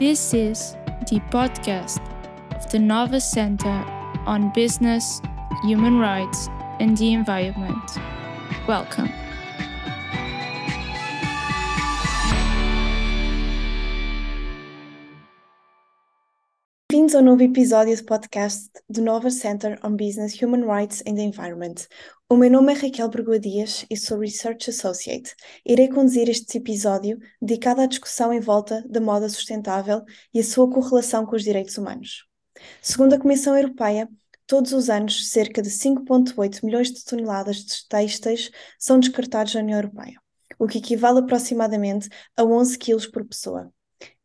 This is the podcast of the Nova Center on Business, Human Rights, and the Environment. Welcome. Bem-vindos ao novo episódio do podcast do Nova Center on Business, Human Rights and the Environment. O meu nome é Raquel Bergoa Dias e sou Research Associate. Irei conduzir este episódio dedicado à discussão em volta da moda sustentável e a sua correlação com os direitos humanos. Segundo a Comissão Europeia, todos os anos cerca de 5,8 milhões de toneladas de têxteis são descartados na União Europeia, o que equivale aproximadamente a 11 quilos por pessoa.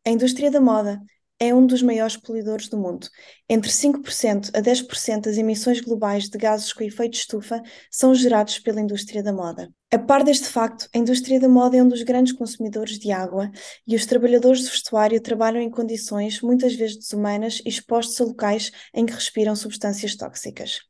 A indústria da moda é um dos maiores poluidores do mundo. Entre 5% a 10% das emissões globais de gases com efeito estufa são gerados pela indústria da moda. A par deste facto, a indústria da moda é um dos grandes consumidores de água e os trabalhadores do vestuário trabalham em condições muitas vezes desumanas e expostos a locais em que respiram substâncias tóxicas.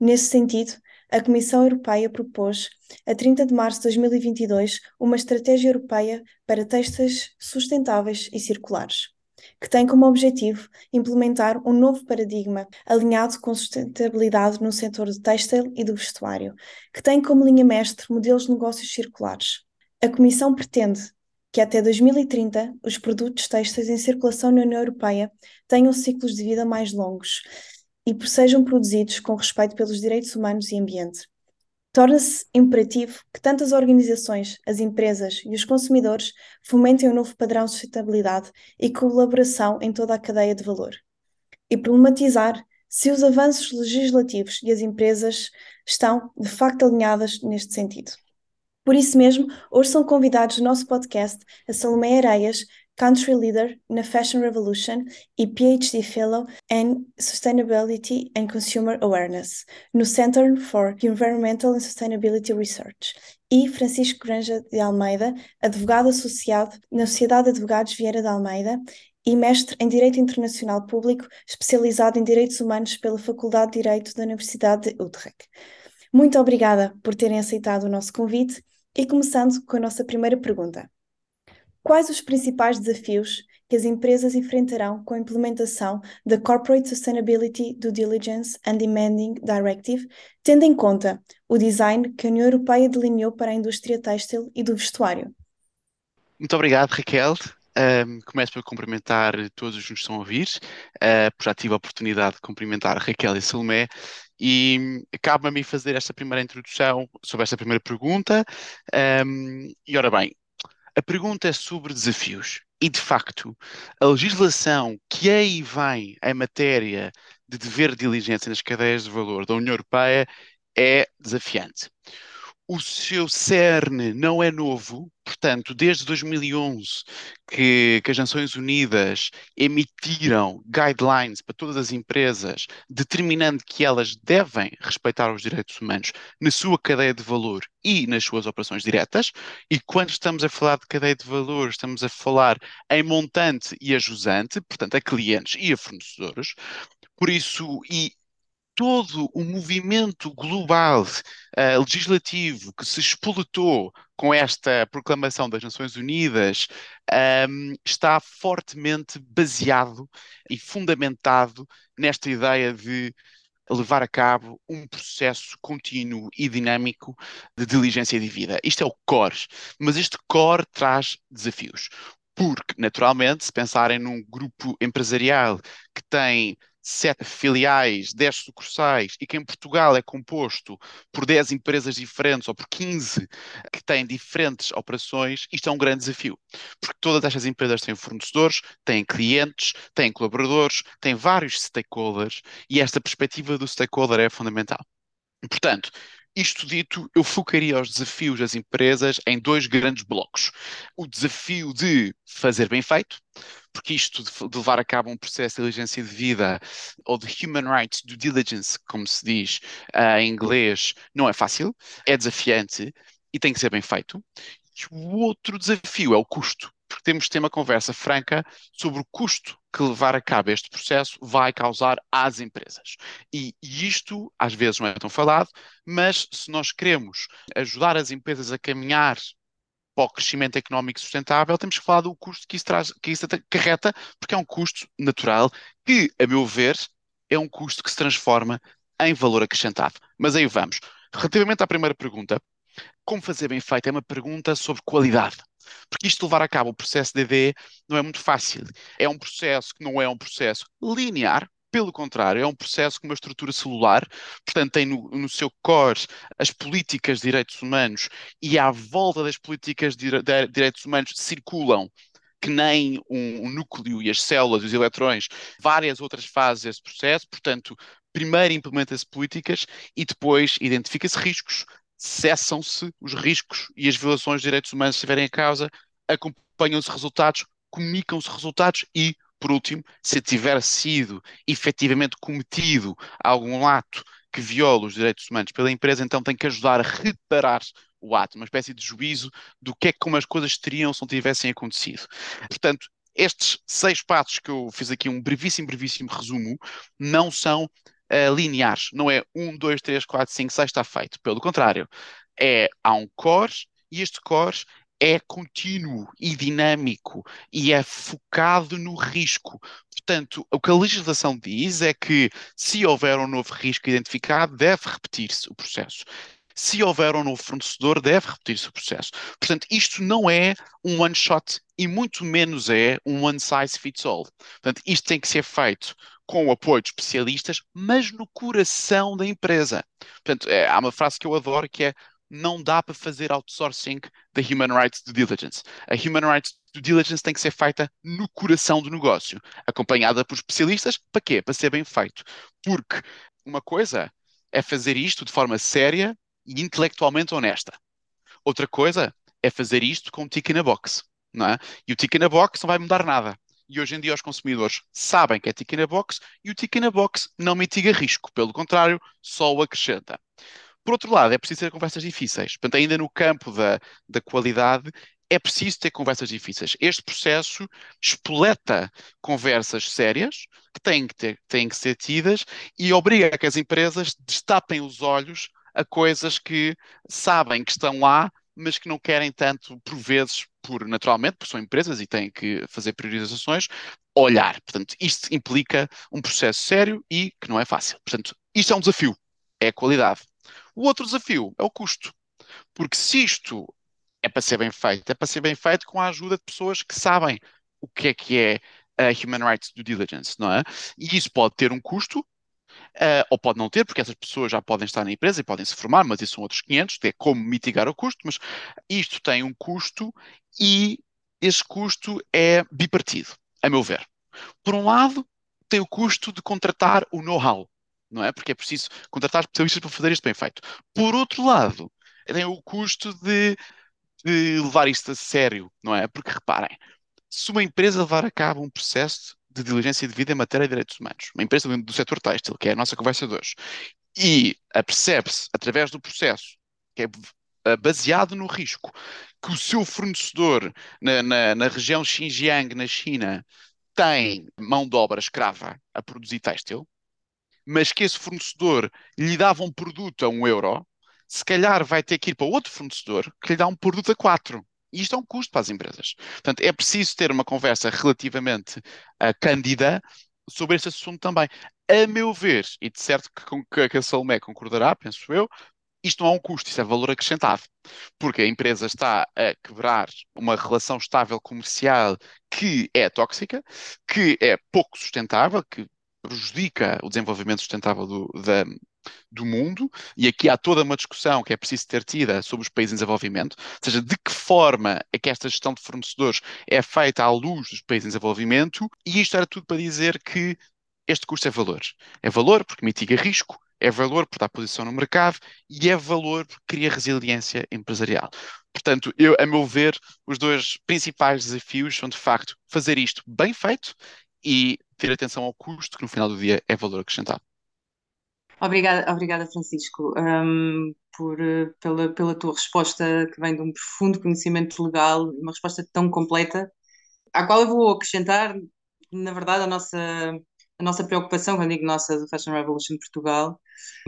Nesse sentido, a Comissão Europeia propôs, a 30 de março de 2022, uma estratégia europeia para textos sustentáveis e circulares que tem como objetivo implementar um novo paradigma alinhado com sustentabilidade no setor do têxtil e do vestuário, que tem como linha mestre modelos de negócios circulares. A Comissão pretende que até 2030 os produtos têxteis em circulação na União Europeia tenham ciclos de vida mais longos e sejam produzidos com respeito pelos direitos humanos e ambiente. Torna-se imperativo que tantas organizações, as empresas e os consumidores fomentem um novo padrão de sustentabilidade e colaboração em toda a cadeia de valor. E problematizar se os avanços legislativos e as empresas estão, de facto, alinhadas neste sentido. Por isso mesmo, hoje são convidados no nosso podcast a Salomé Areias, Country Leader na Fashion Revolution e PhD Fellow in Sustainability and Consumer Awareness no Center for Environmental and Sustainability Research, e Francisco Granja de Almeida, advogado associado na Sociedade de Advogados Vieira de Almeida e mestre em Direito Internacional Público, especializado em Direitos Humanos pela Faculdade de Direito da Universidade de Utrecht. Muito obrigada por terem aceitado o nosso convite e começando com a nossa primeira pergunta. Quais os principais desafios que as empresas enfrentarão com a implementação da Corporate Sustainability Due Diligence and Demanding Directive, tendo em conta o design que a União Europeia delineou para a indústria têxtil e do vestuário? Muito obrigado, Raquel. Um, começo por cumprimentar todos os que nos estão a ouvir, uh, já tive a oportunidade de cumprimentar Raquel e Salomé, e cabe-me a mim fazer esta primeira introdução sobre esta primeira pergunta. Um, e ora bem, a pergunta é sobre desafios. E, de facto, a legislação que aí vem em matéria de dever de diligência nas cadeias de valor da União Europeia é desafiante o seu cerne não é novo, portanto, desde 2011 que, que, as Nações Unidas emitiram guidelines para todas as empresas, determinando que elas devem respeitar os direitos humanos na sua cadeia de valor e nas suas operações diretas. E quando estamos a falar de cadeia de valor, estamos a falar em montante e a jusante, portanto, a clientes e a fornecedores. Por isso, e todo o movimento global uh, legislativo que se espoletou com esta proclamação das Nações Unidas um, ehm, está fortemente baseado e fundamentado nesta ideia de levar a cabo um processo contínuo e dinâmico de diligência de vida. Isto é o core, mas este core traz desafios. Porque, naturalmente, se pensarem num grupo empresarial que tem sete filiais, dez sucursais e que em Portugal é composto por 10 empresas diferentes ou por 15 que têm diferentes operações, isto é um grande desafio. Porque todas estas empresas têm fornecedores, têm clientes, têm colaboradores, têm vários stakeholders e esta perspectiva do stakeholder é fundamental. Portanto, isto dito, eu focaria os desafios das empresas em dois grandes blocos. O desafio de fazer bem feito, porque isto de, levar a cabo um processo de diligência de vida ou de human rights due diligence, como se diz uh, em inglês, não é fácil, é desafiante e tem que ser bem feito. E o outro desafio é o custo porque temos de ter uma conversa franca sobre o custo que levar a cabo este processo vai causar às empresas. E, e, isto, às vezes, não é tão falado, mas se nós queremos ajudar as empresas a caminhar para o crescimento económico sustentável, temos que falar do custo que isso, traz, que isso acarreta, porque é um custo natural que, a meu ver, é um custo que se transforma em valor acrescentado. Mas aí vamos. Relativamente à primeira pergunta, como fazer bem feito é uma pergunta sobre qualidade. Porque isto de levar a cabo o processo DD não é muito fácil. É um processo que não é um processo linear, pelo contrário, é um processo com uma estrutura celular, portanto, tem no, no, seu core as políticas de direitos humanos e à volta das políticas de, de direitos humanos circulam que nem um, um, núcleo e as células e os eletrões, várias outras fases desse processo. Portanto, primeiro implementa-se políticas e depois identifica-se riscos, cessam-se os riscos e as violações de direitos humanos se estiverem a causa, acompanham-se resultados, comunicam-se resultados e, por último, se tiver sido efetivamente cometido algum ato que viola os direitos humanos pela empresa, então tem que ajudar a reparar o ato, uma espécie de juízo do que é como as coisas teriam se não tivessem acontecido. Portanto, estes seis passos que eu fiz aqui, um brevíssimo, brevíssimo resumo, não são uh, lineares. Não é um, dois, três, quatro, cinco, seis, está feito. Pelo contrário, é, há um core e este core é contínuo e dinâmico e é focado no risco. Portanto, o que a legislação diz é que se houver um novo risco identificado, deve repetir-se o processo. Se houver um novo fornecedor, deve repetir-se o processo. Portanto, isto não é um one shot e muito menos é um one size fits all. Portanto, isto tem que ser feito com o apoio de especialistas, mas no coração da empresa. Portanto, é, há uma frase que eu adoro que é não dá para fazer outsourcing da Human Rights Due Diligence. A Human Rights Due Diligence tem que ser feita no coração do negócio, acompanhada por especialistas. Para quê? Para ser bem feito. Porque uma coisa é fazer isto de forma séria e intelectualmente honesta. Outra coisa é fazer isto com um tick in a box. Não é? E o tick in a box não vai mudar nada e hoje em dia os consumidores sabem que é tick in a box e o tick in a box não mitiga risco, pelo contrário, só o acrescenta. Por outro lado, é preciso ter conversas difíceis. Portanto, ainda no campo da, da qualidade, é preciso ter conversas difíceis. Este processo espoleta conversas sérias que têm que, ter, têm que ser tidas e obriga a que as empresas destapem os olhos a coisas que sabem que estão lá, mas que não querem tanto, por vezes, por naturalmente, porque são empresas e têm que fazer priorizações, olhar. Portanto, isto implica um processo sério e que não é fácil. Portanto, isto é um desafio, é a qualidade. O outro desafio é o custo. Porque se isto é para ser bem feito, é para ser bem feito com a ajuda de pessoas que sabem o que é que é a Human Rights Due Diligence, não é? E isso pode ter um custo, Uh, ou pode não ter, porque essas pessoas já podem estar na empresa e podem se formar, mas isso são outros 500, é como mitigar o custo, mas isto tem um custo e esse custo é bipartido, a meu ver. Por um lado, tem o custo de contratar o know-how, não é? Porque é preciso contratar especialistas para fazer isto bem feito. Por outro lado, tem o custo de, de levar isto a sério, não é? Porque reparem, se uma empresa levar a cabo um processo de diligência de vida em matéria de direitos humanos, uma empresa do setor têxtil, que é a nossa conversa de hoje, e apercebe-se, através do processo, que é baseado no risco, que o seu fornecedor na, na, na região Xinjiang, na China, tem mão de obra escrava a produzir têxtil, mas que esse fornecedor lhe dava um produto a um euro, se calhar vai ter que ir para outro fornecedor que lhe dá um produto a quatro. E isto é um custo para as empresas. Portanto, é preciso ter uma conversa relativamente uh, cândida sobre este assunto também. A meu ver, e de certo que, que a Salomé concordará, penso eu, isto não é um custo, isso é valor acrescentado. Porque a empresa está a quebrar uma relação estável comercial que é tóxica, que é pouco sustentável, que prejudica o desenvolvimento sustentável do, da, do mundo, e aqui há toda uma discussão que é preciso ter tida sobre os países em desenvolvimento, ou seja, de que forma é que esta gestão de fornecedores é feita à luz dos países em desenvolvimento, e isto era tudo para dizer que este custo é valor. É valor porque mitiga risco, é valor por dar posição no mercado e é valor porque cria resiliência empresarial. Portanto, eu, a meu ver, os dois principais desafios são, de facto, fazer isto bem feito e ter atenção ao custo, que no final do dia é valor acrescentado. Obrigada, obrigada Francisco, um, por, pela, pela tua resposta que vem de um profundo conhecimento legal, uma resposta tão completa, à qual eu vou acrescentar, na verdade, a nossa, a nossa preocupação, quando digo nossa, do Fashion Revolution de Portugal,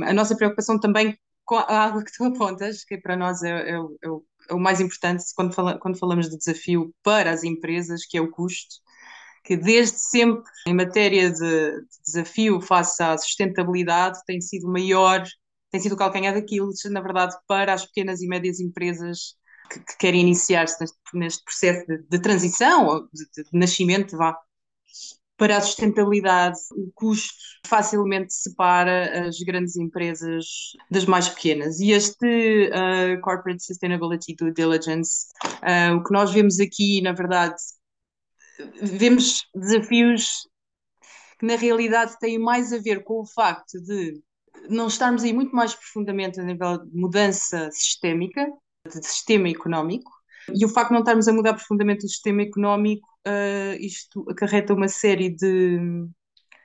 a nossa preocupação também com a água que tu apontas, que para nós é, é, é o mais importante quando, fala, quando falamos de desafio para as empresas, que é o custo, que desde sempre, em matéria de, de desafio face à sustentabilidade, tem sido maior, tem sido o calcanhar daquilo, na verdade, para as pequenas e médias empresas que, que querem iniciar-se neste, neste, processo de, de transição, de, de nascimento, vá, para a sustentabilidade, o custo facilmente separa as grandes empresas das mais pequenas. E este uh, Corporate Sustainability Due Diligence, uh, o que nós vemos aqui, na verdade, vemos desafios que na realidade têm mais a ver com o facto de não estarmos aí muito mais profundamente a nível de mudança sistémica, de sistema económico, e o facto de não estarmos a mudar profundamente o sistema económico, uh, isto acarreta uma série de,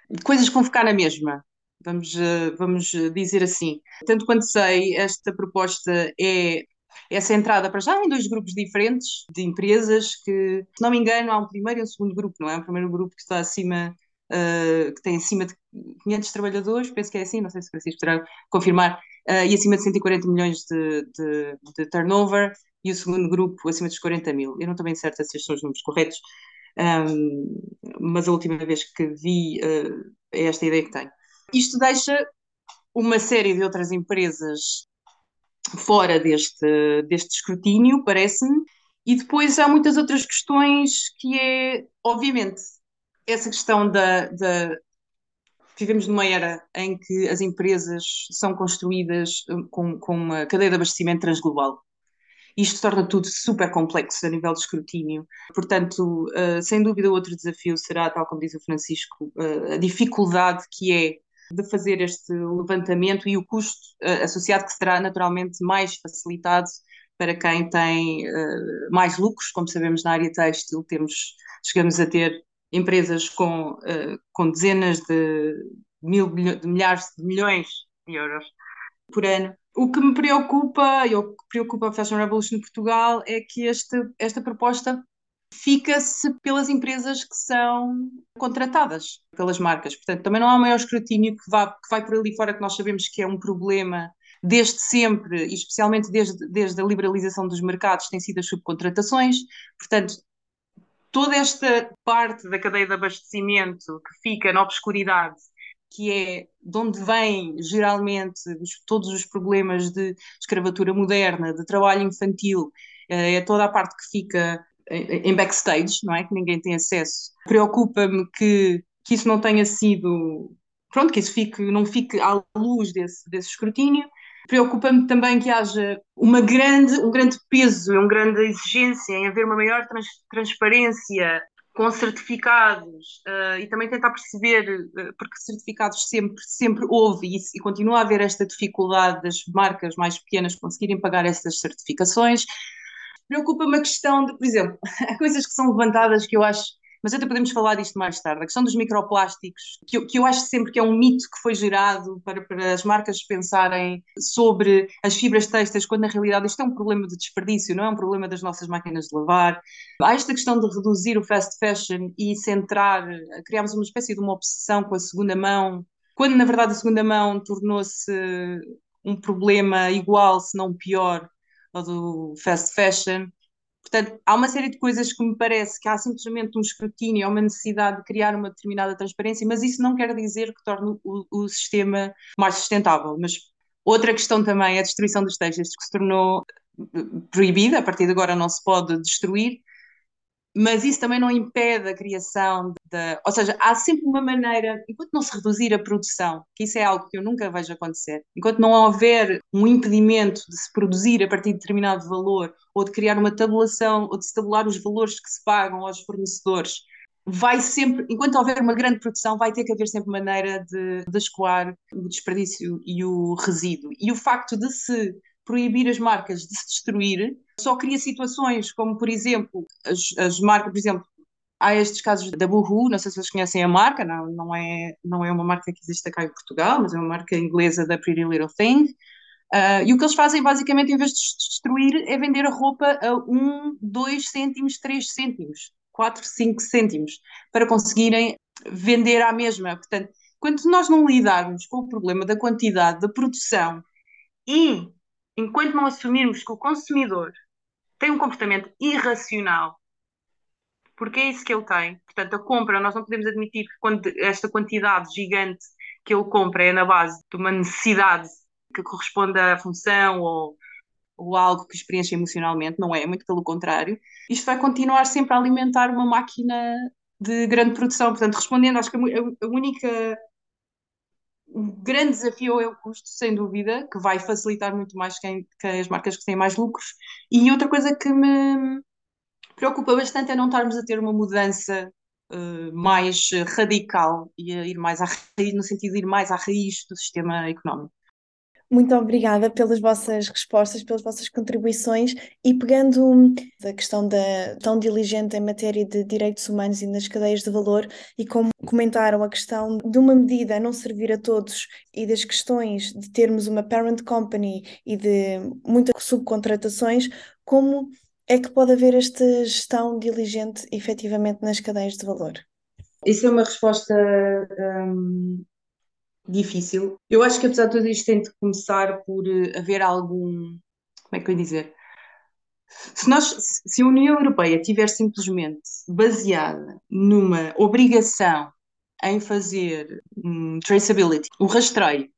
de, coisas que vão ficar na mesma. Vamos, uh, vamos dizer assim. Tanto quanto sei, esta proposta é, é centrada para já em dois grupos diferentes de empresas que, se não me engano, há um primeiro e um segundo grupo, não é? Um primeiro grupo que está acima Uh, que tem acima de 500 trabalhadores, penso que é assim, não sei se Francisco terá confirmar, uh, e acima de 140 milhões de, de, de, turnover, e o segundo grupo acima dos 40 mil. Eu não estou bem certa se estes são os números corretos, um, mas a última vez que vi uh, é esta ideia que tenho. Isto deixa uma série de outras empresas fora deste, deste escrutínio, parece-me, e depois há muitas outras questões que é, obviamente, essa questão da, da vivemos numa era em que as empresas são construídas com, com uma cadeia de abastecimento transglobal. Isto torna tudo super complexo a nível de escrutínio. Portanto, uh, sem dúvida, outro desafio será, tal como diz o Francisco, uh, a dificuldade que é de fazer este levantamento e o custo uh, associado, que será naturalmente mais facilitado para quem tem mais lucros. Como sabemos, na área têxtil, temos, chegamos a ter empresas com, com dezenas de, mil, de milhares de milhões de euros por ano o que me preocupa, e o que preocupa a Fashion Revolution Portugal, é que este, esta proposta fica-se pelas empresas que são contratadas pelas marcas. Portanto, também não há um maior escrutínio que, vá, que vai por ali fora, que nós sabemos que é um problema desde sempre, e especialmente desde, desde a liberalização dos mercados, tem sido as subcontratações. Portanto, toda esta parte da cadeia de abastecimento que fica na obscuridade que é de onde vêm geralmente os, todos os problemas de escravatura moderna, de trabalho infantil, eh, é toda a parte que fica em backstage, não é? Que ninguém tem acesso. Preocupa-me que, que isso não tenha sido, pronto, que isso fique, não fique à luz desse, desse escrutínio. Preocupa-me também que haja uma grande, um grande peso, uma grande exigência em haver uma maior trans, transparência com certificados uh, e também tentar perceber, uh, porque certificados sempre, sempre houve e, e, continua a haver esta dificuldade das marcas mais pequenas conseguirem pagar essas certificações. Preocupa-me a questão de, por exemplo, há coisas que são levantadas que eu acho mas até podemos falar disto mais tarde. A questão dos microplásticos, que eu, que eu acho sempre que é um mito que foi gerado para, para as marcas pensarem sobre as fibras têxteis, quando na realidade isto é um problema de desperdício, não é um problema das nossas máquinas de lavar. Há esta questão de reduzir o fast fashion e centrar, criámos uma espécie de uma obsessão com a segunda mão, quando na verdade a segunda mão tornou-se um problema igual, se não pior, ao do fast fashion. Portanto, há uma série de coisas que me parece que há simplesmente um escrutínio, há uma necessidade de criar uma determinada transparência, mas isso não quer dizer que torne o, o sistema mais sustentável. Mas outra questão também é a destruição dos textos, que se tornou eh, proibida, a partir de agora não se pode destruir, mas isso também não impede a criação da. Ou seja, há sempre uma maneira, enquanto não se reduzir a produção, que isso é algo que eu nunca vejo acontecer, enquanto não houver um impedimento de se produzir a partir de determinado valor, ou de criar uma tabulação, ou de se tabular os valores que se pagam aos fornecedores, vai sempre, enquanto houver uma grande produção, vai ter que haver sempre maneira de, de escoar o desperdício e o resíduo. E o facto de se proibir as marcas de se destruir só cria situações como, por exemplo, as, as marcas, por exemplo, há estes casos da Boohoo, não sei se vocês conhecem a marca, não, não, é, não é uma marca que existe cá em Portugal, mas é uma marca inglesa da Pretty Little Thing. Uh, e o que eles fazem, basicamente, em vez de destruir, é vender a roupa a 1, 2 cêntimos, 3 cêntimos, 4, 5 cêntimos, para conseguirem vender à mesma. Portanto, quando nós não lidarmos com o problema da quantidade, da produção e enquanto não assumirmos que o consumidor tem um comportamento irracional, porque é isso que ele tem. Portanto, a compra, nós não podemos admitir que esta quantidade gigante que ele compra é na base de uma necessidade que corresponde à função ou, ou algo que experiência emocionalmente, não é, muito pelo contrário. Isto vai continuar sempre a alimentar uma máquina de grande produção. Portanto, respondendo, acho que a única o grande desafio é o custo, sem dúvida, que vai facilitar muito mais quem, quem as marcas que têm mais lucros. E outra coisa que me preocupa bastante é não estarmos a ter uma mudança uh, mais radical e a ir mais à raiz, no sentido de ir mais à raiz do sistema económico. Muito obrigada pelas vossas respostas, pelas vossas contribuições e pegando a questão da tão diligente em matéria de direitos humanos e nas cadeias de valor e como comentaram a questão de uma medida a não servir a todos e das questões de termos uma parent company e de muitas subcontratações, como é que pode haver esta gestão diligente efetivamente nas cadeias de valor? Isso é uma resposta hum, difícil. Eu acho que apesar de tudo isto tem de começar por eh, haver algum, como é que eu ia dizer? Se, nós, se a União Europeia estiver simplesmente baseada numa obrigação em fazer um, traceability, o rastreio,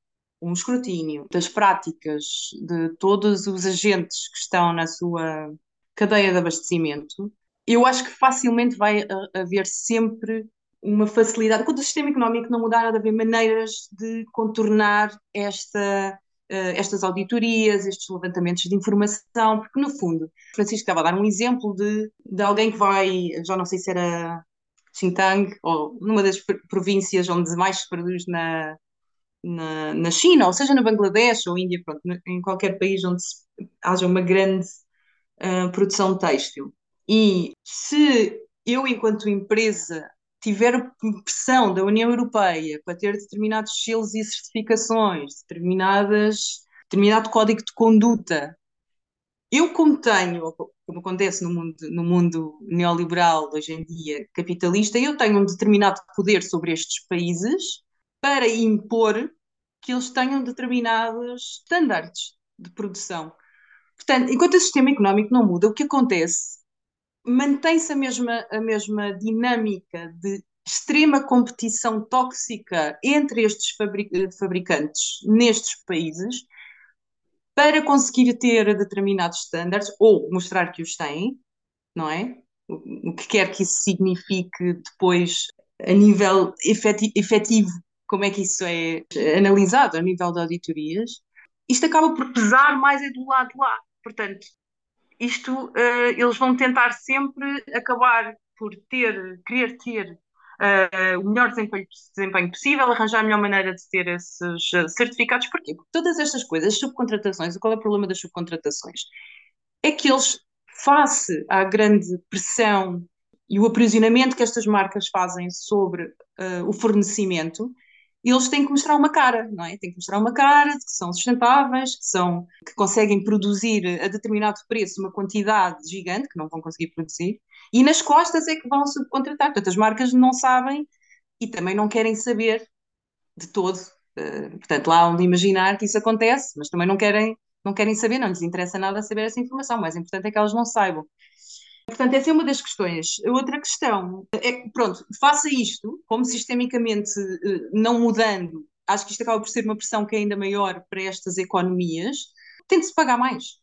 um escrutínio das práticas de todos os agentes que estão na sua cadeia de abastecimento, eu acho que facilmente vai haver sempre uma facilidade. Quando o sistema económico não mudar, há de haver maneiras de contornar esta, uh, estas auditorias, estes levantamentos de informação, porque no fundo, Francisco estava a dar um exemplo de, de alguém que vai, já não sei se era Xinjiang, ou numa das províncias onde mais se produz na, na, na China, ou seja, na Bangladesh ou Índia, pronto, em qualquer país onde haja uma grande uh, produção têxtil. E se eu, enquanto empresa, tiver pressão da União Europeia para ter determinados selos e certificações, determinadas, determinado código de conduta, eu como tenho, como acontece no mundo, no mundo neoliberal hoje em dia, capitalista, eu tenho um determinado poder sobre estes países para impor que eles tenham determinados estándares de produção. Portanto, enquanto o sistema económico não muda, o que acontece mantém-se a mesma, a mesma dinâmica de extrema competição tóxica entre estes fabricantes nestes países para conseguir ter determinados estándares ou mostrar que os têm, não é? O que quer que isso signifique depois a nível efetivo, como é que isso é analisado a nível de auditorias, isto acaba por pesar mais é do lado lá. Portanto, isto uh, eles vão tentar sempre acabar por ter, querer ter uh, o melhor desempenho, desempenho, possível, arranjar a melhor maneira de ter esses uh, certificados. Porquê? Porque todas estas coisas, as subcontratações, qual é o problema das subcontratações? É que eles, face à grande pressão e o aprisionamento que estas marcas fazem sobre o fornecimento, eles têm que mostrar uma cara, não é? Têm que mostrar uma cara de que são sustentáveis, que, são, que conseguem produzir a determinado preço uma quantidade gigante, que não vão conseguir produzir, e nas costas é que vão subcontratar. Portanto, as marcas não sabem e também não querem saber de todo. Uh, portanto, lá onde imaginar que isso acontece, mas também não querem, não querem saber, não lhes interessa nada saber essa informação. O mais importante é que elas não saibam. Portanto, essa é uma das questões. A outra questão é, pronto, faça isto, como sistemicamente eh, não mudando, acho que isto acaba por ser uma pressão que é ainda maior para estas economias, tem de se pagar mais.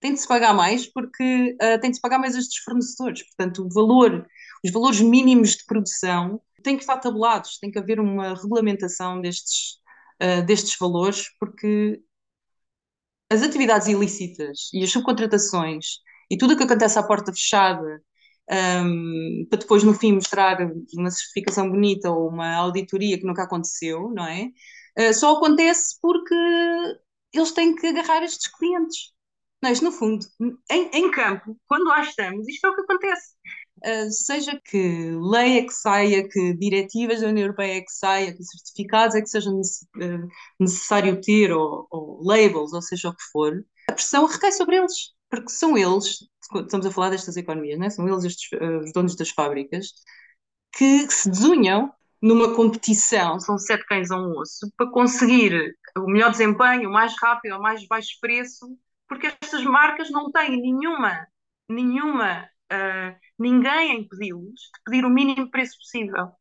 Tem de se pagar mais porque uh, tem de se pagar mais estes fornecedores. Portanto, o valor, os valores mínimos de produção têm que estar tabulados, tem que haver uma regulamentação destes, uh, destes valores, porque as atividades ilícitas e as subcontratações e tudo o que acontece à porta fechada, um, para depois no fim mostrar uma certificação bonita ou uma auditoria que nunca aconteceu, não é? Uh, só acontece porque eles têm que agarrar estes clientes. Não, isto, no fundo, em, em campo, quando lá estamos, isto é o que acontece. Uh, seja que lei é que saia, que diretivas da União Europeia é que saia, que certificados é que seja ah, necessário ter, ou, ou labels, ou seja o que for, a pressão recai sobre eles porque são eles, estamos a falar destas economias, né? são eles estes, uh, os donos das fábricas, que se desunham numa competição, são sete cães a um osso, para conseguir o melhor desempenho, o mais rápido, o mais baixo preço, porque estas marcas não têm nenhuma nenhuma, uh, ninguém a impedi-los de pedir o mínimo preço possível.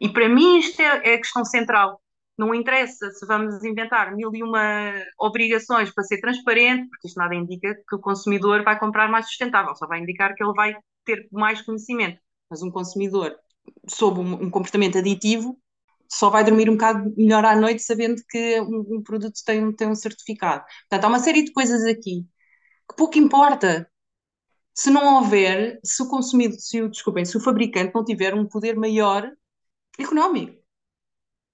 E para mim isto é, é a questão central. Não interessa se vamos inventar mil e uma obrigações para ser transparente, porque isto nada indica que o consumidor vai comprar mais sustentável, só vai indicar que ele vai ter mais conhecimento. Mas um consumidor sob um, comportamento aditivo só vai dormir um bocado melhor à noite sabendo que um, um produto tem, tem um certificado. Portanto, há uma série de coisas aqui que pouco importa. Se não houver, se o consumidor, se o, desculpem, se o fabricante não tiver um poder maior económico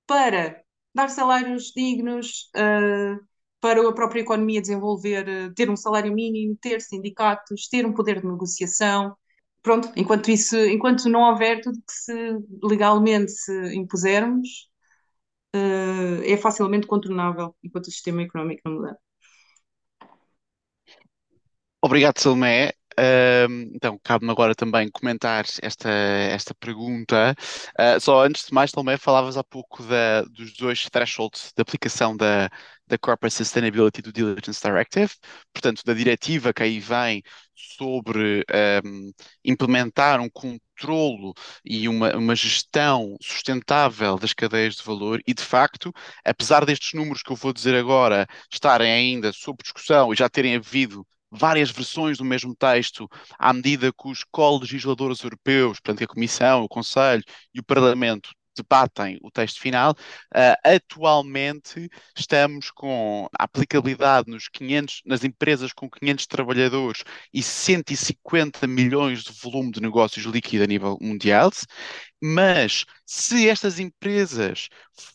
para dar salários dignos, uh, para a própria economia desenvolver, uh, ter um salário mínimo, ter sindicatos, ter um poder de negociação. Pronto, enquanto isso, enquanto não houver tudo que se legalmente se impusermos, uh, é facilmente contornável enquanto o sistema económico não mudar. Obrigado, Salomé. Então, cabe-me agora também comentar esta, esta pergunta. Uh, só antes de mais, Salomé, falavas há pouco da, dos dois thresholds de aplicação da, da Corporate Sustainability Due Diligence Directive, portanto, da diretiva que aí vem sobre um, implementar um controlo e uma, uma gestão sustentável das cadeias de valor e, de facto, apesar destes números que eu vou dizer agora estarem ainda sob discussão e já terem havido várias versões do mesmo texto à medida que os co-legisladores europeus, portanto a Comissão, o Conselho e o Parlamento debatem o texto final. Uh, atualmente estamos com aplicabilidade nos 500, nas empresas com 500 trabalhadores e 150 milhões de volume de negócios líquido a nível mundial. Mas se estas empresas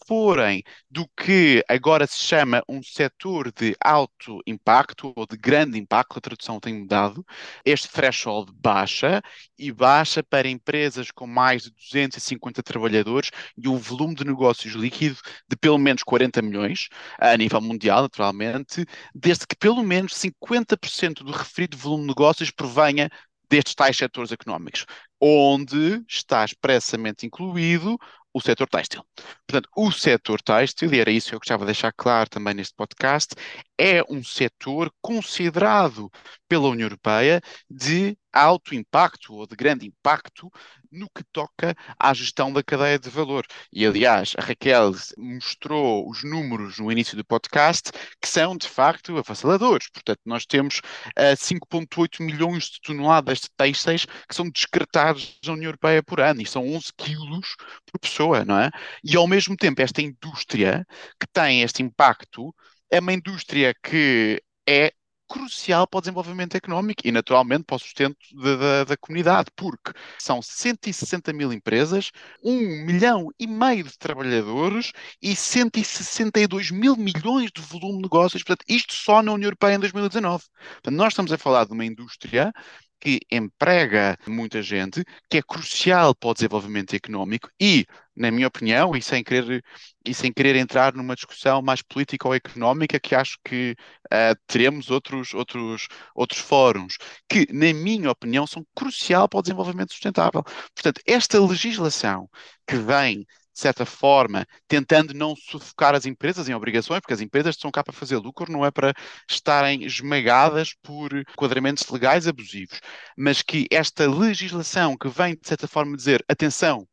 forem do que agora se chama um setor de alto impacto ou de grande impacto, a tradução tem mudado, este threshold baixa e baixa para empresas com mais de 250 trabalhadores e um volume de negócios líquido de pelo menos 40 milhões a nível mundial, naturalmente, desde que pelo menos 50% do referido volume de negócios provenha destes tais setores económicos, onde está expressamente incluído o setor têxtil. Portanto, o setor têxtil, e era isso que eu gostava de deixar claro também neste podcast, é um setor considerado pela União Europeia de alto impacto ou de grande impacto no que toca à gestão da cadeia de valor. E, aliás, a Raquel mostrou os números no início do podcast que são, de facto, avassaladores. Portanto, nós temos uh, 5,8 milhões de toneladas de têxteis que são descartados na União Europeia por ano, e são 11 quilos por pessoa, não é? E, ao mesmo tempo, esta indústria que tem este impacto é uma indústria que é crucial para o desenvolvimento económico e, naturalmente, para o sustento da, da, da, comunidade, porque são 160 mil empresas, 1 milhão e meio de trabalhadores e 162 mil milhões de volume de negócios. Portanto, isto só na União Europeia em 2019. Portanto, nós estamos a falar de uma indústria que emprega muita gente, que é crucial para o desenvolvimento económico e, na minha opinião, e sem querer, e sem querer entrar numa discussão mais política ou económica, que acho que uh, teremos outros, outros, outros fóruns, que, na minha opinião, são crucial para o desenvolvimento sustentável. Portanto, esta legislação que vem de certa forma, tentando não sufocar as empresas em obrigações, porque as empresas estão cá para fazer lucro, não é para estarem esmagadas por quadramentos legais abusivos. Mas que esta legislação que vem, de certa forma, dizer: atenção,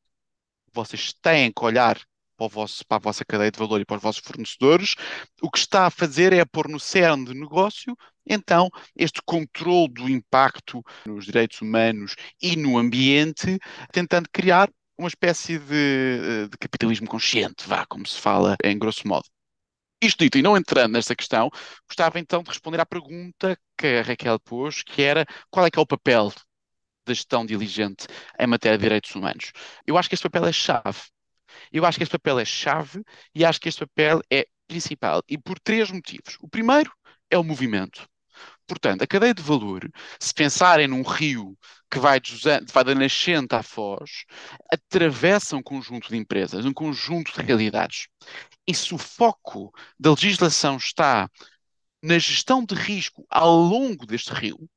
vocês têm que olhar para, vosso, para, a vossa cadeia de valor e para os vossos fornecedores, o que está a fazer é pôr no cerne de negócio, então, este controle do impacto nos direitos humanos e no ambiente, tentando criar uma espécie de, de capitalismo consciente, vá, como se fala em grosso modo. Isto dito, e não entrando nesta questão, gostava então de responder à pergunta que a Raquel pôs, que era qual é que é o papel da gestão diligente em matéria de direitos humanos. Eu acho que este papel é chave. Eu acho que este papel é chave e acho que este papel é principal. E por três motivos. O primeiro é o movimento. Portanto, a cadeia de valor, se pensarem num rio que vai, vai da nascente à foz, atravessa um conjunto de empresas, um conjunto de realidades. E se o foco da legislação está na gestão de risco ao longo deste rio,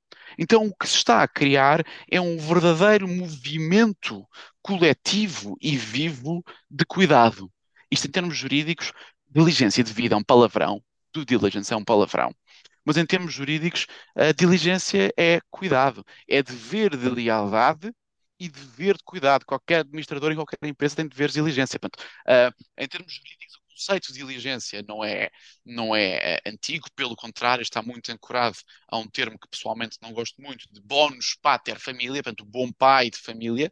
então o que se está a criar é um verdadeiro movimento coletivo e vivo de cuidado. Isto, em termos jurídicos, diligência de vida é um palavrão, due diligence é um palavrão. mas em termos jurídicos, a diligência é cuidado, é dever de lealdade e dever de cuidado. Qualquer administrador em qualquer empresa tem deveres de diligência. Portanto, uh, em termos jurídicos, conceito de diligência não é, não é uh, antigo, pelo contrário, está muito ancorado a um termo que pessoalmente não gosto muito, de bonus pater família, portanto, bom pai de família,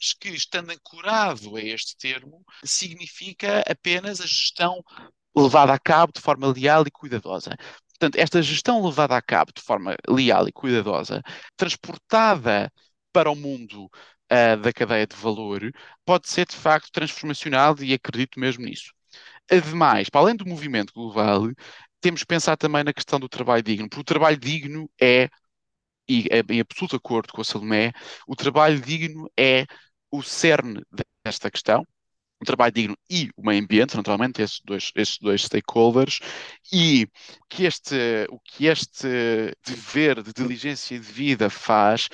mas que, estando ancorado a este termo, significa apenas a gestão levada a cabo de forma leal e cuidadosa. Portanto, esta gestão levada a cabo de forma leal e cuidadosa, transportada para o mundo uh, da cadeia de valor pode ser de facto transformacional e acredito mesmo nisso. Ademais, para além do movimento global, temos que pensar também na questão do trabalho digno, porque o trabalho digno é, e é em absoluto acordo com a Salomé, o trabalho digno é o cerne desta questão, um trabalho digno e o meio ambiente, naturalmente, esses dois, esses dois stakeholders, e que este, o que este dever de diligência de vida faz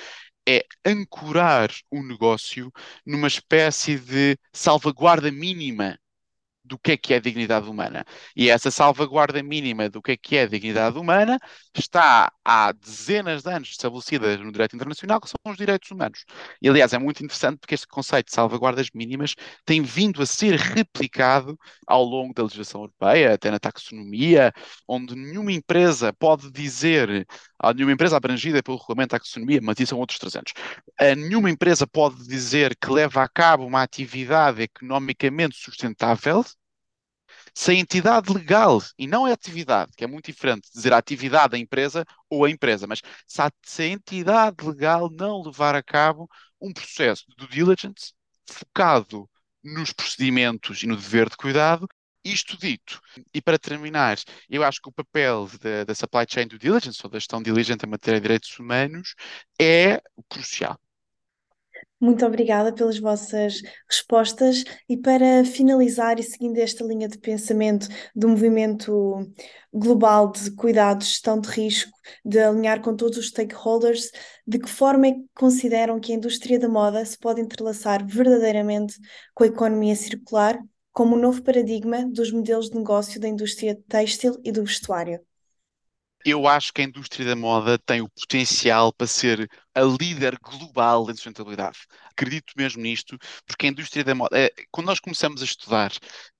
é ancorar o negócio numa espécie de salvaguarda mínima do que é que é dignidade humana. E essa salvaguarda mínima do que é que é dignidade humana está há dezenas de anos estabelecida no direito internacional, que são os direitos humanos. E, aliás, é muito interessante porque este conceito de salvaguardas mínimas tem vindo a ser replicado ao longo da legislação europeia, até na taxonomia, onde nenhuma empresa pode dizer, nenhuma empresa abrangida pelo regulamento da taxonomia, mas isso são outros 300, nenhuma empresa pode dizer que leva a cabo uma atividade economicamente sustentável se a entidade legal, e não é atividade, que é muito diferente dizer a atividade da empresa ou a empresa, mas se a, se a entidade legal não levar a cabo um processo de due diligence focado nos procedimentos e no dever de cuidado, isto dito, e para terminar, eu acho que o papel da supply chain due diligence, ou da gestão diligente em matéria de direitos humanos, é crucial. Muito obrigada pelas vossas respostas e para finalizar e seguindo esta linha de pensamento do movimento global de cuidados, gestão de risco, de alinhar com todos os stakeholders, de que forma é que consideram que a indústria da moda se pode entrelaçar verdadeiramente com a economia circular como um novo paradigma dos modelos de negócio da indústria têxtil e do vestuário? Eu acho que a indústria da moda tem o potencial para ser a líder global da sustentabilidade. Acredito mesmo nisto, porque a indústria da moda, é, quando nós começamos a estudar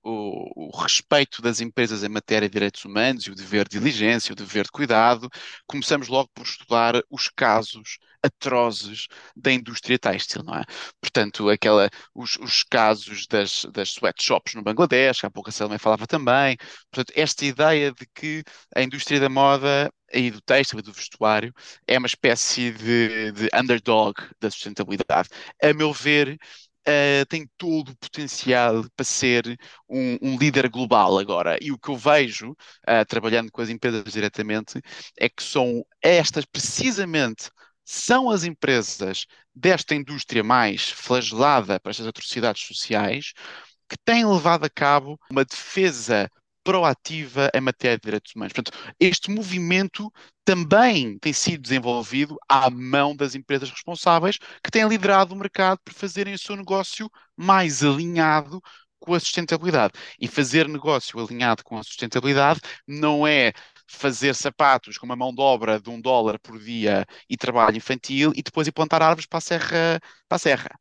o, o, respeito das empresas em matéria de direitos humanos e o dever de diligência, o dever de cuidado, começamos logo por estudar os casos atrozes da indústria têxtil, não é? Portanto, aquela, os, os casos das, das sweatshops no Bangladesh, há pouco a Selma falava também, portanto, esta ideia de que a indústria da moda e do têxtil e do vestuário é uma espécie de, de underdog da sustentabilidade. A meu ver, Uh, tem todo o potencial para ser um, um, líder global agora. E o que eu vejo, uh, trabalhando com as empresas diretamente, é que são estas, precisamente, são as empresas desta indústria mais flagelada para estas atrocidades sociais que têm levado a cabo uma defesa proativa em matéria de direitos humanos. Portanto, este movimento também tem sido desenvolvido à mão das empresas responsáveis que têm liderado o mercado para fazerem o seu negócio mais alinhado com a sustentabilidade. E fazer negócio alinhado com a sustentabilidade não é fazer sapatos com uma mão de obra de um dólar por dia e trabalho infantil e depois ir plantar árvores para a serra. Para a serra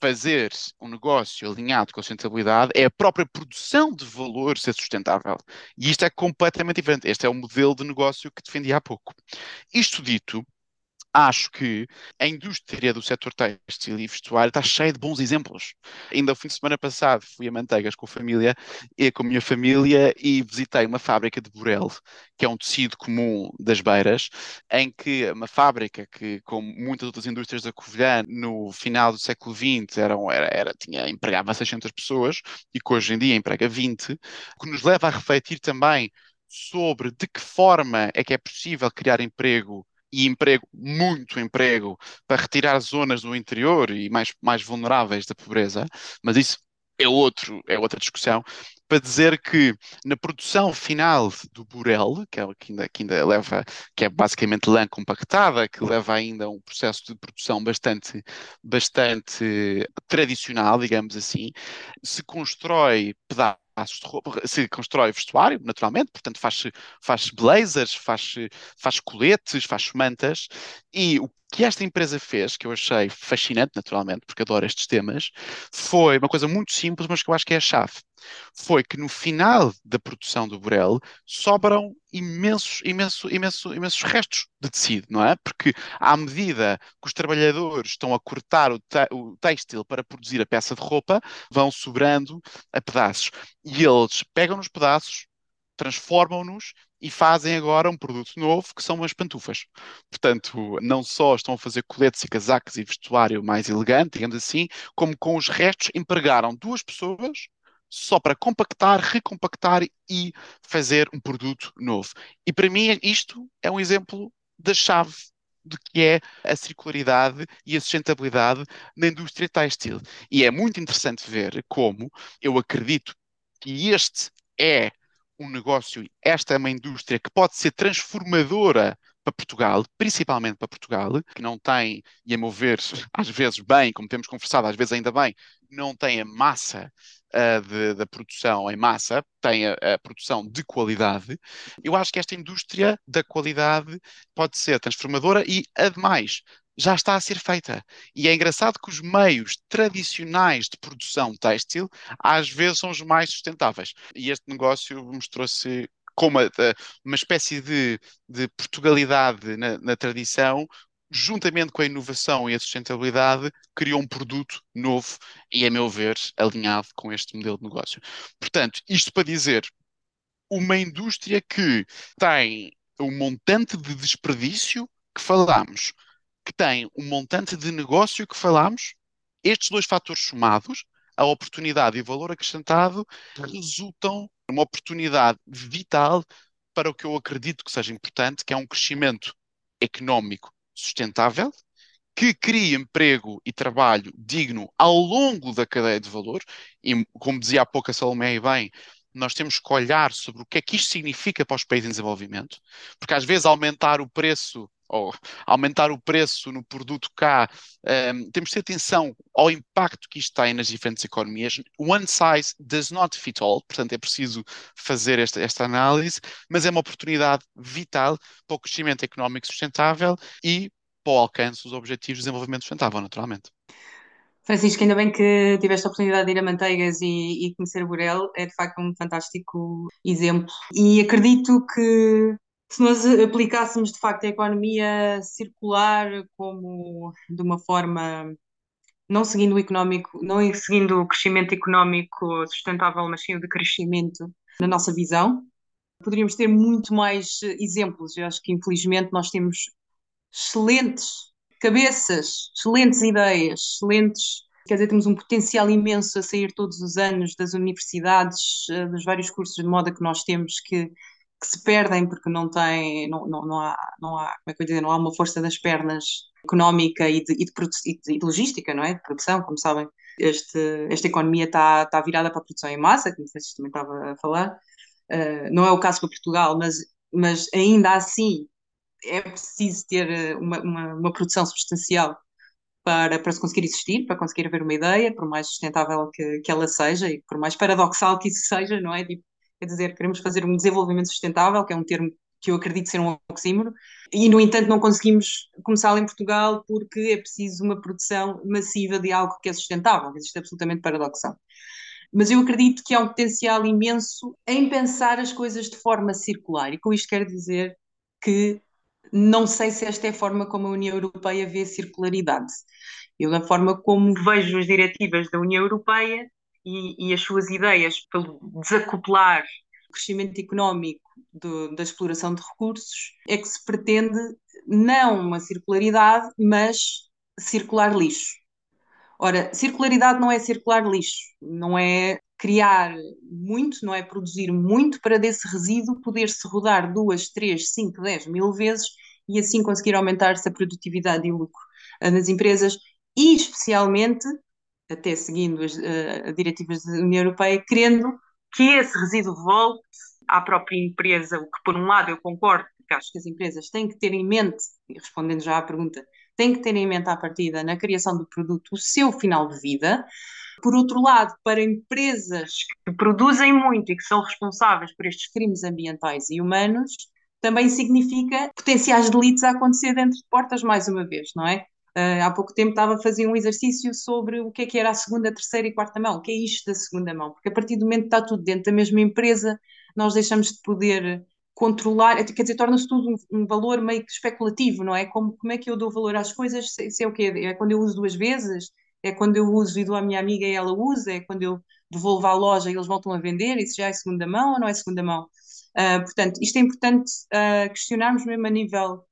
fazer um negócio alinhado com a sustentabilidade é a própria produção de valor ser sustentável. E isto é completamente diferente. Este é o modelo de negócio que defendi há pouco. Isto dito, acho que a indústria do setor têxtil e vestuário está cheia de bons exemplos. Ainda o fim de semana passado fui a Manteigas com a família e com a minha família e visitei uma fábrica de burel, que é um tecido comum das beiras, em que uma fábrica que, como muitas outras indústrias da Covilhã, no final do século XX era, era, era, tinha, empregava 600 pessoas e que hoje em dia emprega 20, que nos leva a refletir também sobre de que forma é que é possível criar emprego e emprego, muito emprego, para retirar zonas do interior e mais, mais vulneráveis da pobreza, mas isso é, outro, é outra discussão, para dizer que na produção final do burel, que, é, que, ainda, que ainda leva, que é basicamente lã compactada, que leva ainda um processo de produção bastante, bastante tradicional, digamos assim, se constrói pedaços de roupa, se constrói vestuário, naturalmente, portanto faz, faz blazers, faz, faz coletes, faz mantas, e o que esta empresa fez, que eu achei fascinante, naturalmente, porque adoro estes temas, foi uma coisa muito simples, mas que eu acho que é a chave. Foi que no final da produção do Burel sobram imensos, imenso, imenso, imensos restos de tecido, não é? Porque à medida que os trabalhadores estão a cortar o, o têxtil para produzir a peça de roupa, vão sobrando a pedaços. E eles pegam nos pedaços, transformam-nos e fazem agora um produto novo que são as pantufas. Portanto, não só estão a fazer coletes e casacos e vestuário mais elegante, digamos assim, como com os restos empregaram duas pessoas só para compactar, recompactar e fazer um produto novo. E para mim isto é um exemplo da chave do que é a circularidade e a sustentabilidade na indústria têxtil. E é muito interessante ver como eu acredito que este é um negócio, esta é uma indústria que pode ser transformadora para Portugal, principalmente para Portugal, que não tem, e a meu ver, às vezes bem, como temos conversado, às vezes ainda bem, não tem a massa uh, da produção em massa, tem a, a, produção de qualidade. Eu acho que esta indústria da qualidade pode ser transformadora e, ademais, já está a ser feita. E é engraçado que os meios tradicionais de produção têxtil às vezes são os mais sustentáveis. E este negócio mostrou-se como uma, uma espécie de, de Portugalidade na, na tradição, juntamente com a inovação e a sustentabilidade, criou um produto novo e, a meu ver, alinhado com este modelo de negócio. Portanto, isto para dizer, uma indústria que tem um montante de desperdício que falamos, que tem um montante de negócio que falamos, estes dois fatores somados, a oportunidade e o valor acrescentado, resultam numa oportunidade vital para o que eu acredito que seja importante, que é um crescimento económico sustentável, que crie emprego e trabalho digno ao longo da cadeia de valor, e como dizia há pouco a Salomé e bem, nós temos que olhar sobre o que é que isto significa para os países em desenvolvimento, porque às vezes aumentar o preço ou aumentar o preço no produto cá, um, ehm, temos de ter atenção ao impacto que isto tem nas diferentes economias. One size does not fit all, portanto é preciso fazer esta, esta análise, mas é uma oportunidade vital para o crescimento económico sustentável e para o alcance dos objetivos de desenvolvimento sustentável, naturalmente. Francisco, ainda bem que tiveste a oportunidade de ir a Manteigas e, e conhecer o Burel, é de facto um fantástico exemplo. E acredito que se nós aplicássemos de facto a economia circular como de uma forma não seguindo o económico, não seguindo o crescimento económico sustentável, mas sim o de crescimento na nossa visão, poderíamos ter muito mais exemplos. Eu acho que infelizmente nós temos excelentes cabeças, excelentes ideias, excelentes. Quer dizer, temos um potencial imenso a sair todos os anos das universidades, eh, dos vários cursos de moda que nós temos que, que se perdem porque não tem, não, não, não, há, não há, como é que eu dizer, não há uma força das pernas económica e de, e de, e de logística, não é? De produção, como sabem. Este, esta economia está, está virada para a produção em massa, como vocês também estava a falar. Uh, não é o caso para Portugal, mas, mas ainda assim é preciso ter eh, uma, uma, uma, produção substancial para, para se conseguir existir, para conseguir haver uma ideia, por mais sustentável que, que ela seja e por mais paradoxal que isso seja, não é? Tipo, quer dizer, queremos fazer um desenvolvimento sustentável, que é um termo que eu acredito ser um oxímoro, e no entanto não conseguimos começá-lo em Portugal porque é preciso uma produção massiva de algo que é sustentável, isto é absolutamente paradoxal. Mas eu acredito que há um potencial imenso em pensar as coisas de forma circular, e com isto quero dizer que não sei se esta é a forma como a União Europeia vê a circularidade. Eu, da forma como vejo as diretivas da União Europeia e, e as suas ideias pelo desacoplar o crescimento económico do, da exploração de recursos, é que se pretende não uma circularidade, mas circular lixo. Ora, circularidade não é circular lixo, não é criar muito, não é produzir muito para desse resíduo poder-se rodar duas, três, cinco, dez mil vezes e assim conseguir aumentar-se a produtividade e o lucro uh, nas empresas e especialmente, até seguindo as uh, diretivas da União Europeia, querendo que esse resíduo volte à própria empresa, o que por um lado eu concordo, porque acho que as empresas têm que ter em mente, respondendo já à pergunta, têm que ter em mente à partida na criação do produto o seu final de vida, Por outro lado, para empresas que produzem muito e que são responsáveis por estes crimes ambientais e humanos, também significa potenciais delitos a acontecer dentro de portas, mais uma vez, não é? Uh, há pouco tempo estava a fazer um exercício sobre o que é que era a segunda, terceira e quarta mão, o que é isto da segunda mão, porque a partir do momento que está tudo dentro da mesma empresa, nós deixamos de poder controlar, quer dizer, torna-se tudo um, um, valor meio que especulativo, não é? Como, como é que eu dou valor às coisas? Se é o quê? É quando eu uso duas vezes? É quando eu uso e dou à minha amiga e ela usa? É quando eu devolvo à loja e eles voltam a vender? Isso já é segunda mão ou não é segunda mão? Uh, portanto, isto é importante uh, questionarmos mesmo a nível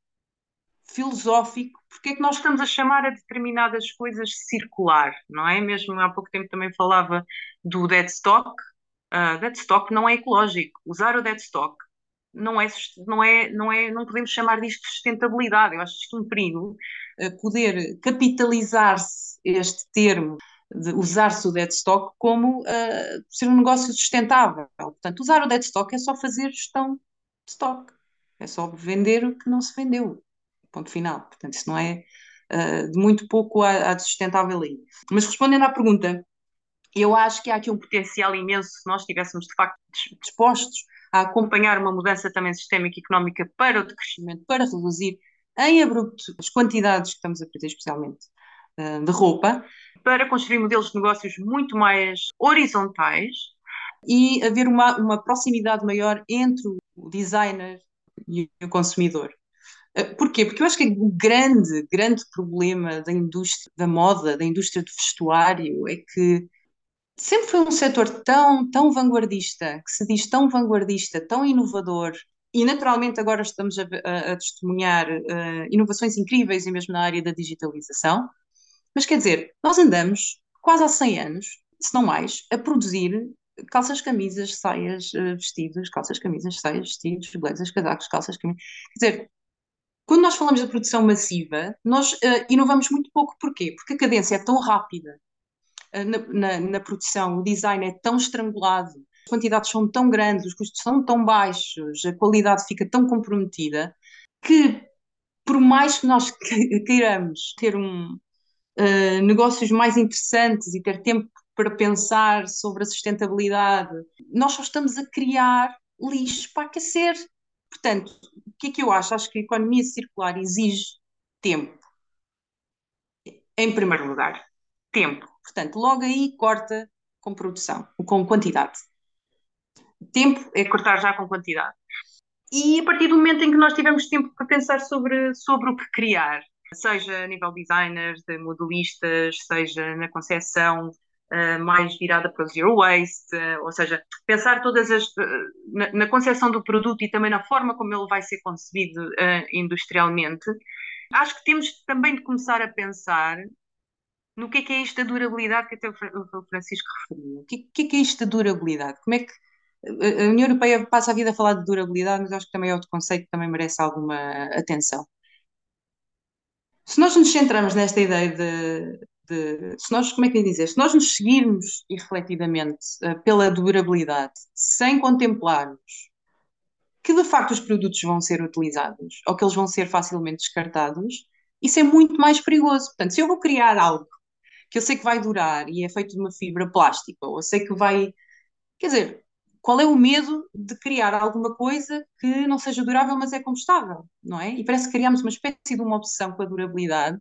filosófico, porque é que nós estamos a chamar a determinadas coisas circular, não é? Mesmo há pouco tempo também falava do dead stock. Uh, dead stock não é ecológico. Usar o dead stock não é, não é, não é, não podemos chamar disto de sustentabilidade. Eu acho isto um perigo, uh, poder capitalizar-se este termo de usar-se o dead stock como uh, ser um negócio sustentável. Portanto, usar o dead stock é só fazer gestão de stock. É só vender o que não se vendeu. Ponto final. Portanto, isso não é uh, de muito pouco a, a sustentável aí. Mas respondendo à pergunta, eu acho que há aqui um potencial imenso se nós estivéssemos de facto dispostos a acompanhar uma mudança também sistémica e económica para o decrescimento, para reduzir em abrupto as quantidades que estamos a perder, especialmente uh, de roupa, para construir modelos de negócios muito mais horizontais e haver uma, uma proximidade maior entre o designer e o consumidor. Eh, porquê? Porque eu acho que o grande, grande problema da indústria da moda, da indústria do vestuário, é que sempre foi um setor tão, tão vanguardista, que se diz tão vanguardista, tão inovador, e naturalmente agora estamos a, a, a testemunhar uh, inovações incríveis e mesmo na área da digitalização, mas quer dizer, nós andamos quase há 100 anos, se não mais, a produzir calças, camisas, saias, uh, vestidos, calças, camisas, saias, vestidos, blazers, casacos, calças, camisas. Quer dizer, quando nós falamos da produção massiva, nós uh, inovamos muito pouco. Porquê? Porque a cadência é tão rápida uh, na, na, na, produção, o design é tão estrangulado, as quantidades são tão grandes, os custos são tão baixos, a qualidade fica tão comprometida, que por mais que nós queiramos ter um, uh, negócios mais interessantes e ter tempo para pensar sobre a sustentabilidade, nós só estamos a criar lixo para aquecer. Portanto, que é que eu acho? Acho que a economia circular exige tempo. Em primeiro lugar, tempo. Portanto, logo aí corta com produção, com quantidade. Tempo é cortar já com quantidade. E a partir do momento em que nós tivemos tempo para pensar sobre, sobre o que criar, seja a nível designers, de modelistas, seja na concepção uh, mais virada para o zero waste, uh, ou seja, pensar todas as uh, na, na concepção do produto e também na forma como ele vai ser concebido industrialmente. Acho que temos também de começar a pensar no que é que é isto da durabilidade que até o Francisco referiu. O que, que é que é isto da durabilidade? Como é que a União Europeia passa a vida a falar de durabilidade, mas acho que também é outro conceito que também merece alguma atenção. Se nós nos centramos nesta ideia de, de, se nós, como é que dizer, se nós nos seguirmos irrefletidamente uh, pela durabilidade, sem contemplarmos que de facto os produtos vão ser utilizados ou que eles vão ser facilmente descartados, isso é muito mais perigoso. Portanto, se eu vou criar algo que eu sei que vai durar e é feito de uma fibra plástica, ou eu sei que vai. Quer dizer, qual é o medo de criar alguma coisa que não seja durável, mas é combustável, não é? E parece que criamos uma espécie de uma obsessão com a durabilidade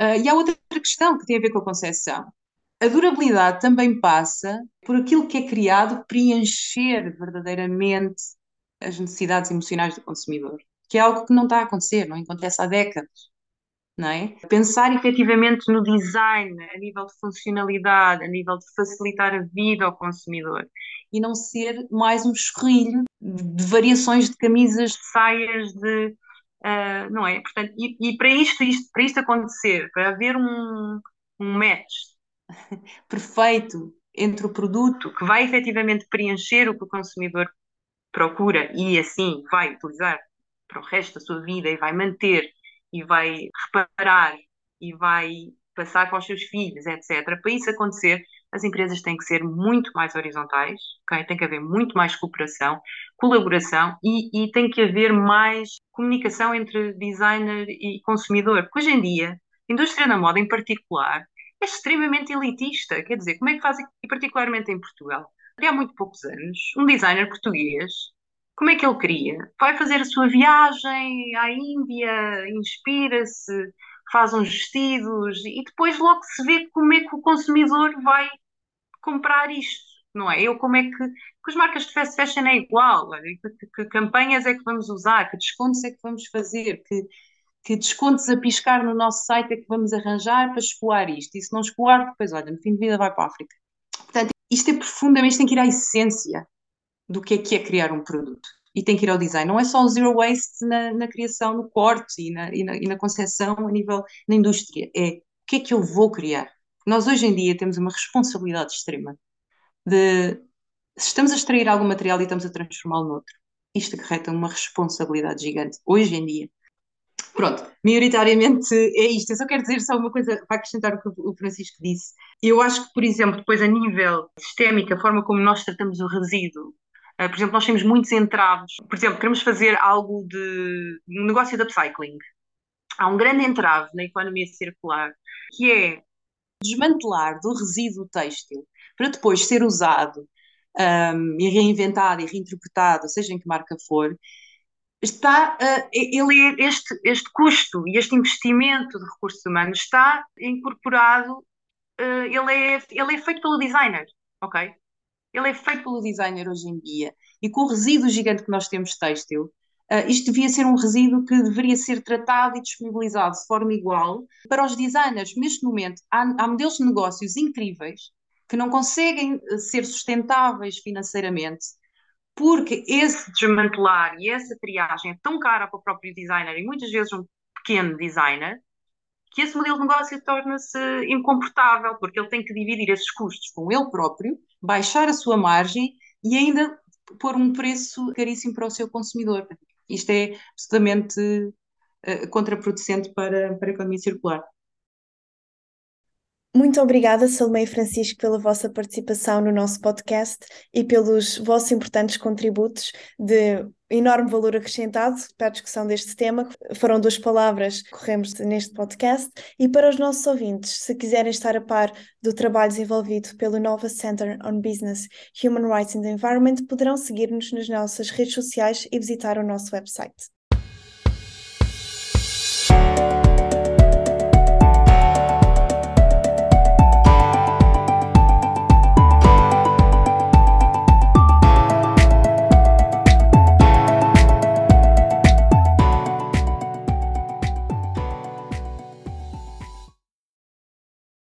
Uh, e há outra questão que tem a ver com a concepção. A durabilidade também passa por aquilo que é criado preencher verdadeiramente as necessidades emocionais do consumidor, que é algo que não está a acontecer, não acontece há décadas. Não é? Pensar efetivamente no design a nível de funcionalidade, a nível de facilitar a vida ao consumidor e não ser mais um chorrilho de variações de camisas, de saias, de Uh, não é? Portanto, e, e, para, isto, isto, para isto acontecer, para haver um, um match perfeito entre o produto que vai efetivamente preencher o que o consumidor procura e assim vai utilizar para o resto da sua vida e vai manter e vai reparar e vai passar para os seus filhos, etc. Para isso acontecer, as empresas têm que ser muito mais horizontais, okay? tem que haver muito mais cooperação, colaboração e, e tem que haver mais comunicação entre designer e consumidor. Porque hoje em dia, a indústria da moda em particular é extremamente elitista. Quer dizer, como é que faz, e particularmente em Portugal? Até há muito poucos anos, um designer português, como é que ele queria? Vai fazer a sua viagem à Índia, inspira-se, faz uns vestidos e depois logo se vê como é que o consumidor vai comprar isto, não é? Eu como é que, que as marcas de fast fashion é igual, que, que, campanhas é que vamos usar, que descontos é que vamos fazer, que, que descontos a piscar no nosso site é que vamos arranjar para escoar isto. E se não escoar, depois, olha, no fim de vida vai para a África. Portanto, isto é profundamente, tem que ir à essência do que é que é criar um produto. E tem que ir ao design. Não é só o zero waste na, na criação, no corte e na, e na, e na concepção a nível na indústria. É o que é que eu vou criar. Nós hoje em dia temos uma responsabilidade extrema de se estamos a extrair algum material e estamos a transformá-lo noutro. Isto acarreta uma responsabilidade gigante, hoje em dia. Pronto, maioritariamente é isto. Eu só quero dizer só uma coisa para acrescentar o que o Francisco disse. Eu acho que, por exemplo, depois a nível sistémico, a forma como nós tratamos o resíduo, uh, por exemplo, nós temos muitos entraves. Por exemplo, queremos fazer algo de um negócio de upcycling. Há um grande entrave na economia circular, que é desmantelar do resíduo têxtil para depois ser usado um, e reinventado e reinterpretado, seja em que marca for, está uh, ele é este este custo e este investimento de recursos humanos está incorporado uh, ele é ele é feito pelo designer ok? Ele é feito pelo designer hoje em dia. E com o resíduo gigante que nós temos têxtil uh, isto devia ser um resíduo que deveria ser tratado e disponibilizado de forma igual para os designers. Neste momento há, há modelos de negócios incríveis que não conseguem ser sustentáveis financeiramente porque esse desmantelar e essa triagem é tão cara para o próprio designer e muitas vezes um pequeno designer que esse modelo de negócio torna-se incomportável, porque ele tem que dividir esses custos com ele próprio, baixar a sua margem e ainda pôr um preço caríssimo para o seu consumidor. Isto é absolutamente uh, contraproducente para, para a economia circular. Muito obrigada, Salomé e Francisco, pela vossa participação no nosso podcast e pelos vossos importantes contributos de enorme valor acrescentado para a discussão deste tema. Foram duas palavras que corremos neste podcast. E para os nossos ouvintes, se quiserem estar a par do trabalho desenvolvido pelo Nova Center on Business, Human Rights and the Environment, poderão seguir-nos nas nossas redes sociais e visitar o nosso website.